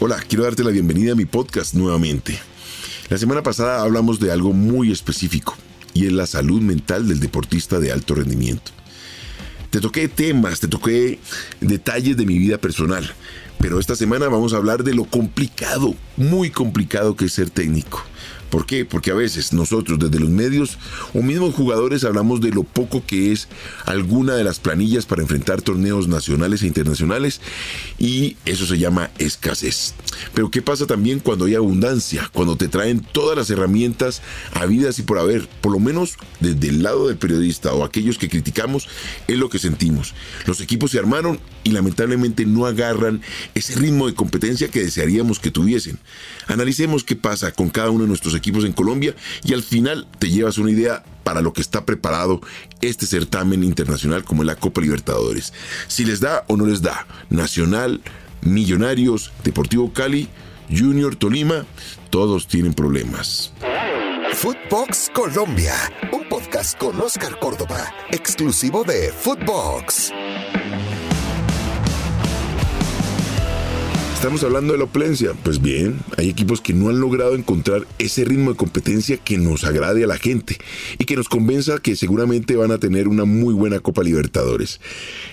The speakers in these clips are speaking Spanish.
Hola, quiero darte la bienvenida a mi podcast nuevamente. La semana pasada hablamos de algo muy específico y es la salud mental del deportista de alto rendimiento. Te toqué temas, te toqué detalles de mi vida personal, pero esta semana vamos a hablar de lo complicado, muy complicado que es ser técnico. ¿Por qué? Porque a veces nosotros desde los medios o mismos jugadores hablamos de lo poco que es alguna de las planillas para enfrentar torneos nacionales e internacionales y eso se llama escasez. Pero ¿qué pasa también cuando hay abundancia? Cuando te traen todas las herramientas habidas y por haber, por lo menos desde el lado del periodista o aquellos que criticamos, es lo que sentimos. Los equipos se armaron y lamentablemente no agarran ese ritmo de competencia que desearíamos que tuviesen. Analicemos qué pasa con cada uno de nuestros equipos equipos en Colombia y al final te llevas una idea para lo que está preparado este certamen internacional como la Copa Libertadores. Si les da o no les da, Nacional, Millonarios, Deportivo Cali, Junior Tolima, todos tienen problemas. Footbox Colombia, un podcast con Oscar Córdoba, exclusivo de Footbox. Estamos hablando de la oplencia. Pues bien, hay equipos que no han logrado encontrar ese ritmo de competencia que nos agrade a la gente y que nos convenza que seguramente van a tener una muy buena Copa Libertadores.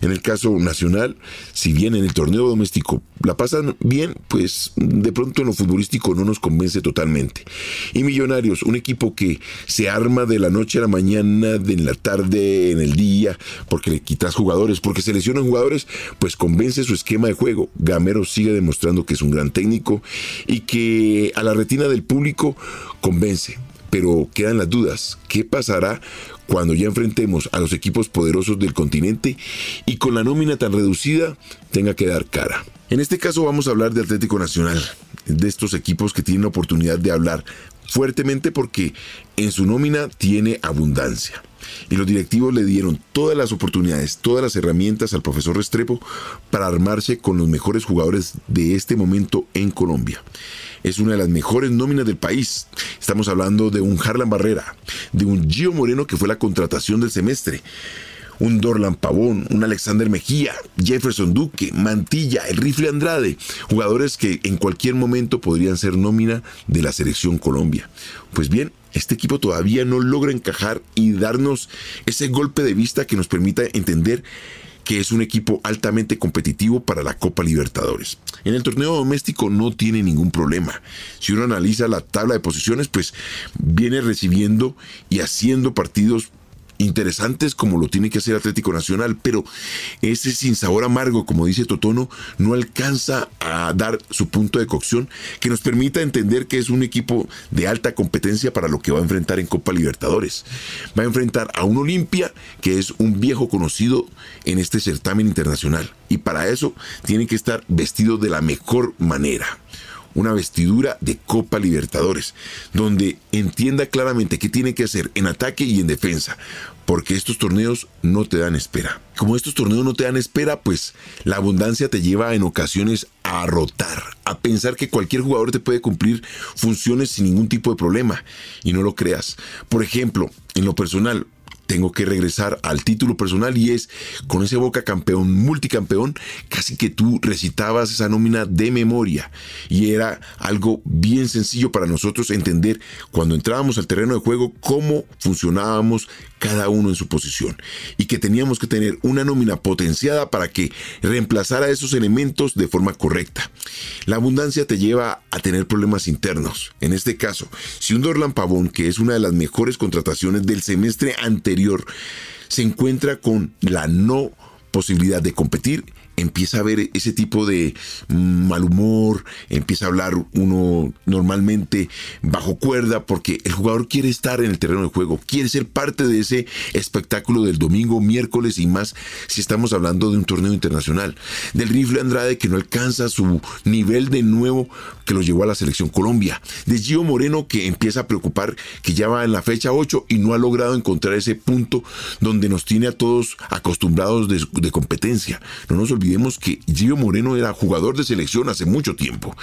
En el caso nacional, si bien en el torneo doméstico la pasan bien, pues de pronto en lo futbolístico no nos convence totalmente. Y Millonarios, un equipo que se arma de la noche a la mañana, de en la tarde, en el día, porque le quitas jugadores, porque seleccionan jugadores, pues convence su esquema de juego. Gamero sigue demostrando que es un gran técnico y que a la retina del público convence. Pero quedan las dudas. ¿Qué pasará cuando ya enfrentemos a los equipos poderosos del continente y con la nómina tan reducida tenga que dar cara? En este caso vamos a hablar de Atlético Nacional, de estos equipos que tienen la oportunidad de hablar fuertemente porque en su nómina tiene abundancia. Y los directivos le dieron todas las oportunidades, todas las herramientas al profesor Restrepo para armarse con los mejores jugadores de este momento en Colombia. Es una de las mejores nóminas del país. Estamos hablando de un Harlan Barrera, de un Gio Moreno que fue la contratación del semestre un Dorlan Pavón, un Alexander Mejía, Jefferson Duque, Mantilla, el Rifle Andrade, jugadores que en cualquier momento podrían ser nómina de la selección Colombia. Pues bien, este equipo todavía no logra encajar y darnos ese golpe de vista que nos permita entender que es un equipo altamente competitivo para la Copa Libertadores. En el torneo doméstico no tiene ningún problema. Si uno analiza la tabla de posiciones, pues viene recibiendo y haciendo partidos interesantes como lo tiene que hacer Atlético Nacional, pero ese sin sabor amargo, como dice Totono, no alcanza a dar su punto de cocción que nos permita entender que es un equipo de alta competencia para lo que va a enfrentar en Copa Libertadores. Va a enfrentar a un Olimpia que es un viejo conocido en este certamen internacional y para eso tiene que estar vestido de la mejor manera una vestidura de Copa Libertadores, donde entienda claramente qué tiene que hacer en ataque y en defensa, porque estos torneos no te dan espera. Como estos torneos no te dan espera, pues la abundancia te lleva en ocasiones a rotar, a pensar que cualquier jugador te puede cumplir funciones sin ningún tipo de problema, y no lo creas. Por ejemplo, en lo personal, tengo que regresar al título personal y es con ese Boca campeón, multicampeón, casi que tú recitabas esa nómina de memoria y era algo bien sencillo para nosotros entender cuando entrábamos al terreno de juego cómo funcionábamos cada uno en su posición y que teníamos que tener una nómina potenciada para que reemplazara esos elementos de forma correcta. La abundancia te lleva a tener problemas internos. En este caso, si un Dorlan Pavón, que es una de las mejores contrataciones del semestre anterior, se encuentra con la no posibilidad de competir empieza a ver ese tipo de mal humor, empieza a hablar uno normalmente bajo cuerda porque el jugador quiere estar en el terreno de juego, quiere ser parte de ese espectáculo del domingo, miércoles y más si estamos hablando de un torneo internacional. Del rifle Andrade que no alcanza su nivel de nuevo que lo llevó a la selección Colombia. De Gio Moreno que empieza a preocupar que ya va en la fecha 8 y no ha logrado encontrar ese punto donde nos tiene a todos acostumbrados de, de competencia. No nos olvidemos olvidemos que Gio Moreno era jugador de selección hace mucho tiempo.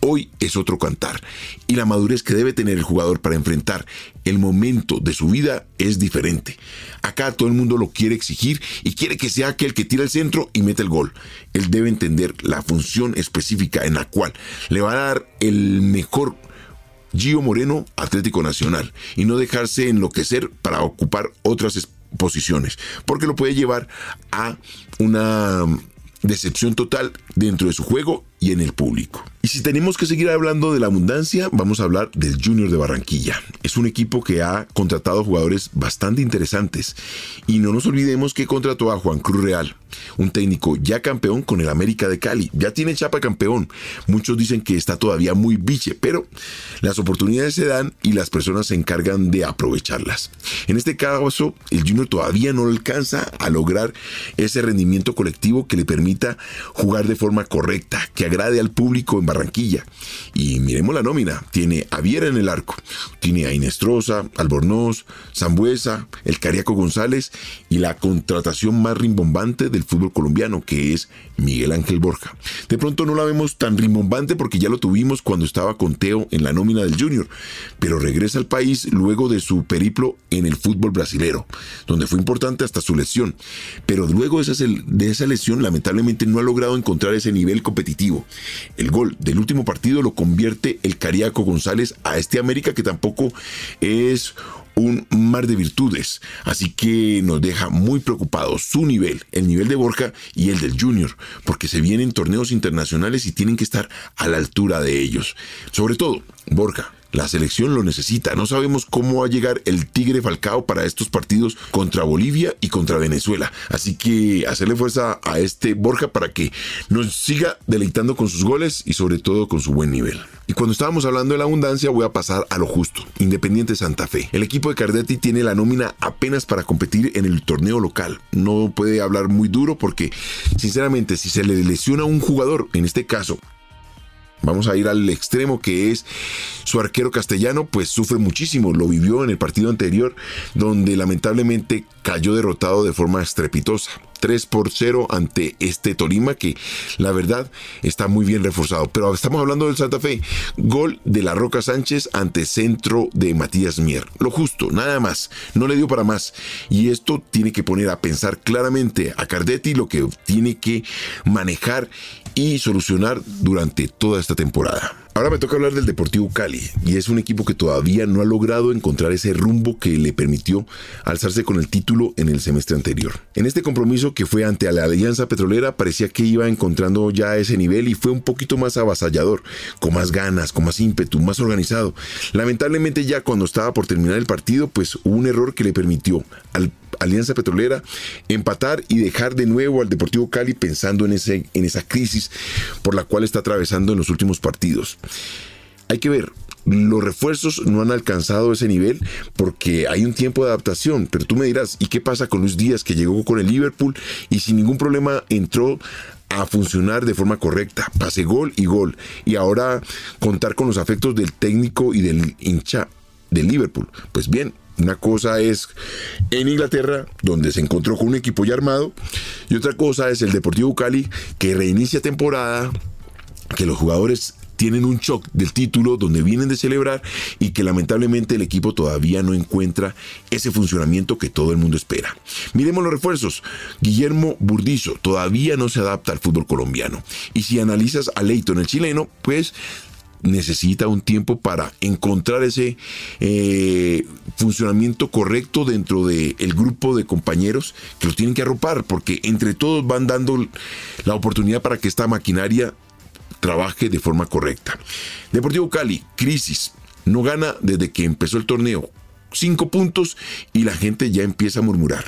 Hoy es otro cantar. Y la madurez que debe tener el jugador para enfrentar el momento de su vida es diferente. Acá todo el mundo lo quiere exigir y quiere que sea aquel que tira el centro y mete el gol. Él debe entender la función específica en la cual le va a dar el mejor Gio Moreno, Atlético Nacional, y no dejarse enloquecer para ocupar otras posiciones, porque lo puede llevar a una decepción total dentro de su juego y en el público. Y si tenemos que seguir hablando de la abundancia, vamos a hablar del Junior de Barranquilla. Es un equipo que ha contratado jugadores bastante interesantes. Y no nos olvidemos que contrató a Juan Cruz Real, un técnico ya campeón con el América de Cali. Ya tiene chapa campeón. Muchos dicen que está todavía muy biche, pero las oportunidades se dan y las personas se encargan de aprovecharlas. En este caso, el Junior todavía no alcanza a lograr ese rendimiento colectivo que le permita jugar de forma correcta, que agrade al público en. Y miremos la nómina. Tiene a Viera en el arco, tiene a Inestrosa, Albornoz, Zambuesa, el Cariaco González y la contratación más rimbombante del fútbol colombiano, que es Miguel Ángel Borja. De pronto no la vemos tan rimbombante porque ya lo tuvimos cuando estaba con Teo en la nómina del Junior, pero regresa al país luego de su periplo en el fútbol brasilero, donde fue importante hasta su lesión. Pero luego de esa, de esa lesión, lamentablemente no ha logrado encontrar ese nivel competitivo. El gol del último partido lo convierte el Cariaco González a este América que tampoco es un mar de virtudes, así que nos deja muy preocupados su nivel, el nivel de Borja y el del Junior, porque se vienen torneos internacionales y tienen que estar a la altura de ellos. Sobre todo, Borja, la selección lo necesita. No sabemos cómo va a llegar el Tigre Falcao para estos partidos contra Bolivia y contra Venezuela. Así que hacerle fuerza a este Borja para que nos siga deleitando con sus goles y sobre todo con su buen nivel. Y cuando estábamos hablando de la abundancia, voy a pasar a lo justo. Independiente Santa Fe. El equipo de Cardetti tiene la nómina apenas para competir en el torneo local. No puede hablar muy duro porque, sinceramente, si se le lesiona un jugador, en este caso Vamos a ir al extremo que es su arquero castellano, pues sufre muchísimo. Lo vivió en el partido anterior, donde lamentablemente cayó derrotado de forma estrepitosa. 3 por 0 ante este Tolima que la verdad está muy bien reforzado. Pero estamos hablando del Santa Fe. Gol de la Roca Sánchez ante centro de Matías Mier. Lo justo, nada más. No le dio para más. Y esto tiene que poner a pensar claramente a Cardetti lo que tiene que manejar y solucionar durante toda esta temporada. Ahora me toca hablar del Deportivo Cali y es un equipo que todavía no ha logrado encontrar ese rumbo que le permitió alzarse con el título en el semestre anterior. En este compromiso que fue ante la Alianza Petrolera parecía que iba encontrando ya ese nivel y fue un poquito más avasallador, con más ganas, con más ímpetu, más organizado. Lamentablemente ya cuando estaba por terminar el partido pues hubo un error que le permitió al Alianza Petrolera empatar y dejar de nuevo al Deportivo Cali pensando en, ese, en esa crisis por la cual está atravesando en los últimos partidos. Hay que ver, los refuerzos no han alcanzado ese nivel porque hay un tiempo de adaptación. Pero tú me dirás, ¿y qué pasa con Luis Díaz que llegó con el Liverpool y sin ningún problema entró a funcionar de forma correcta? Pase gol y gol. Y ahora contar con los afectos del técnico y del hincha del Liverpool. Pues bien, una cosa es en Inglaterra, donde se encontró con un equipo ya armado, y otra cosa es el Deportivo Cali, que reinicia temporada, que los jugadores tienen un shock del título donde vienen de celebrar y que lamentablemente el equipo todavía no encuentra ese funcionamiento que todo el mundo espera. Miremos los refuerzos. Guillermo Burdizo todavía no se adapta al fútbol colombiano. Y si analizas a Leighton, el chileno, pues necesita un tiempo para encontrar ese eh, funcionamiento correcto dentro del grupo de compañeros que los tienen que arropar, porque entre todos van dando la oportunidad para que esta maquinaria trabaje de forma correcta. Deportivo Cali, crisis. No gana desde que empezó el torneo. Cinco puntos y la gente ya empieza a murmurar.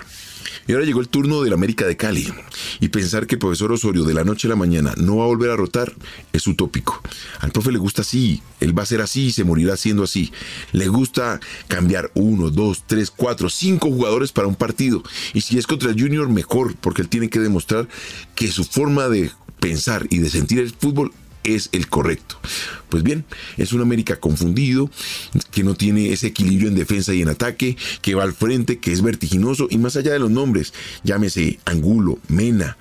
Y ahora llegó el turno del América de Cali. Y pensar que el profesor Osorio de la noche a la mañana no va a volver a rotar es utópico. Al profe le gusta así, él va a ser así y se morirá siendo así. Le gusta cambiar uno, dos, tres, cuatro, cinco jugadores para un partido. Y si es contra el Junior, mejor, porque él tiene que demostrar que su forma de pensar y de sentir el fútbol es el correcto. Pues bien, es un América confundido, que no tiene ese equilibrio en defensa y en ataque, que va al frente, que es vertiginoso y más allá de los nombres, llámese Angulo, Mena,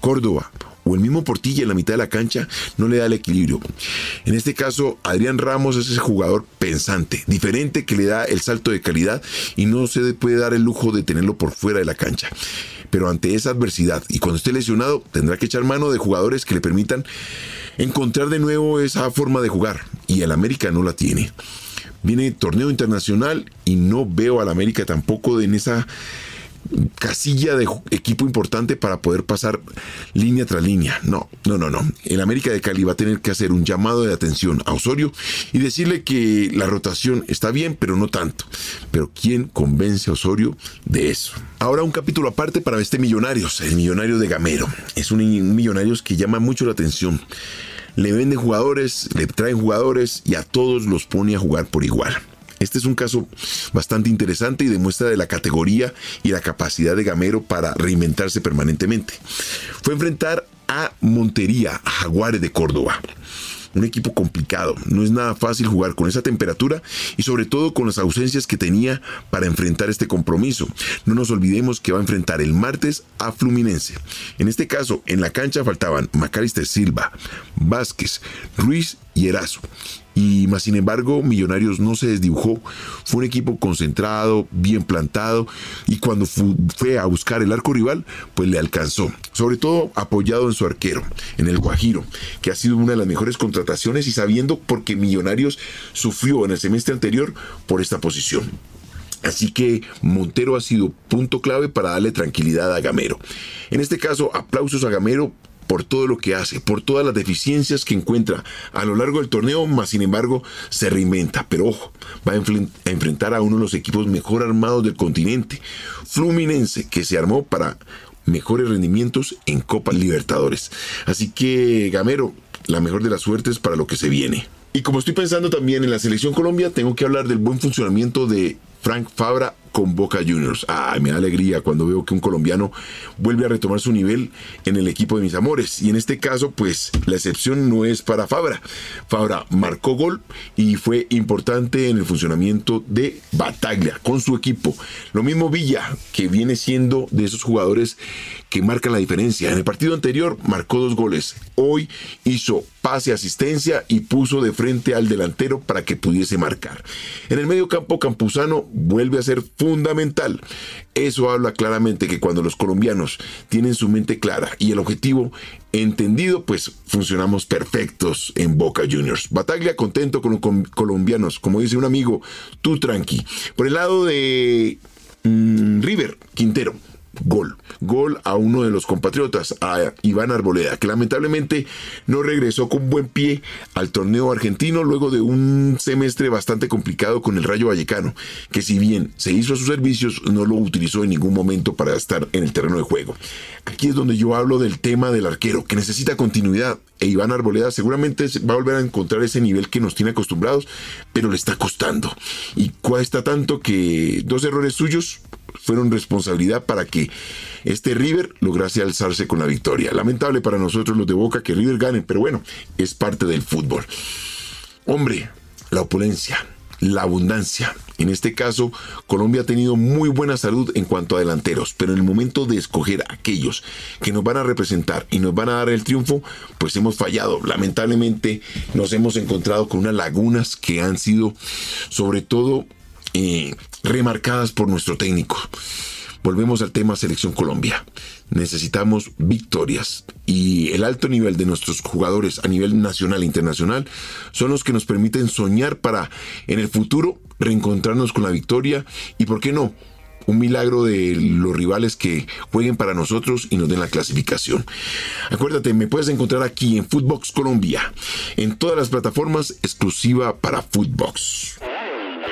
Córdoba o el mismo Portilla en la mitad de la cancha no le da el equilibrio. En este caso, Adrián Ramos es ese jugador pensante, diferente que le da el salto de calidad y no se puede dar el lujo de tenerlo por fuera de la cancha. Pero ante esa adversidad y cuando esté lesionado, tendrá que echar mano de jugadores que le permitan encontrar de nuevo esa forma de jugar. Y el América no la tiene. Viene torneo internacional y no veo al América tampoco en esa casilla de equipo importante para poder pasar línea tras línea. No, no, no, no. El América de Cali va a tener que hacer un llamado de atención a Osorio y decirle que la rotación está bien, pero no tanto. Pero ¿quién convence a Osorio de eso? Ahora un capítulo aparte para este Millonarios, el Millonario de Gamero. Es un, Millonarios que llama mucho la atención. Le vende jugadores, le traen jugadores y a todos los pone a jugar por igual. Este es un caso bastante interesante y demuestra de la categoría y la capacidad de Gamero para reinventarse permanentemente. Fue enfrentar a Montería, a Jaguares de Córdoba un equipo complicado. No es nada fácil jugar con esa temperatura y sobre todo con las ausencias que tenía para enfrentar este compromiso. No nos olvidemos que va a enfrentar el martes a Fluminense. En este caso, en la cancha faltaban Macalister Silva, Vázquez, Ruiz y Erazo y más sin embargo Millonarios no se desdibujó, fue un equipo concentrado, bien plantado y cuando fue a buscar el arco rival pues le alcanzó, sobre todo apoyado en su arquero, en el Guajiro, que ha sido una de las mejores contrataciones y sabiendo porque Millonarios sufrió en el semestre anterior por esta posición. Así que Montero ha sido punto clave para darle tranquilidad a Gamero. En este caso, aplausos a Gamero por todo lo que hace, por todas las deficiencias que encuentra a lo largo del torneo, más sin embargo se reinventa. Pero ojo, va a, enfrentar a uno de los equipos mejor armados del continente, Fluminense, que se armó para mejores rendimientos en Copa Libertadores. Así que, Gamero, la mejor de las suertes para lo que se viene. Y como estoy pensando también en la selección Colombia, tengo que hablar del buen funcionamiento de Frank Fabra con Boca Juniors. Ay, me da alegría cuando veo que un colombiano vuelve a retomar su nivel en el equipo de mis amores. Y en este caso, pues la excepción no es para Fabra. Fabra marcó gol y fue importante en el funcionamiento de Bataglia con su equipo. Lo mismo Villa, que viene siendo de esos jugadores que marcan la diferencia. En el partido anterior marcó dos goles. Hoy hizo pase, asistencia y puso de frente al delantero para que pudiese marcar. En el medio campo, Campuzano vuelve a ser fundamental. Eso habla claramente que cuando los colombianos tienen su mente clara y el objetivo entendido, pues funcionamos perfectos en Boca Juniors. Bataglia contento con los colombianos, como dice un amigo, tú tranqui. Por el lado de mm, River, Quintero gol. Gol a uno de los compatriotas, a Iván Arboleda, que lamentablemente no regresó con buen pie al torneo argentino luego de un semestre bastante complicado con el Rayo Vallecano, que si bien se hizo a sus servicios, no lo utilizó en ningún momento para estar en el terreno de juego. Aquí es donde yo hablo del tema del arquero, que necesita continuidad. E Iván Arboleda seguramente va a volver a encontrar ese nivel que nos tiene acostumbrados, pero le está costando. Y cuesta tanto que dos errores suyos fueron responsabilidad para que este River lograse alzarse con la victoria. Lamentable para nosotros los de Boca que River gane, pero bueno, es parte del fútbol. Hombre, la opulencia, la abundancia. En este caso, Colombia ha tenido muy buena salud en cuanto a delanteros, pero en el momento de escoger aquellos que nos van a representar y nos van a dar el triunfo, pues hemos fallado. Lamentablemente nos hemos encontrado con unas lagunas que han sido sobre todo remarcadas por nuestro técnico. Volvemos al tema Selección Colombia. Necesitamos victorias y el alto nivel de nuestros jugadores a nivel nacional e internacional son los que nos permiten soñar para en el futuro reencontrarnos con la victoria y, ¿por qué no? un milagro de los rivales que jueguen para nosotros y nos den la clasificación. Acuérdate, me puedes encontrar aquí en Footbox Colombia, en todas las plataformas exclusiva para Footbox.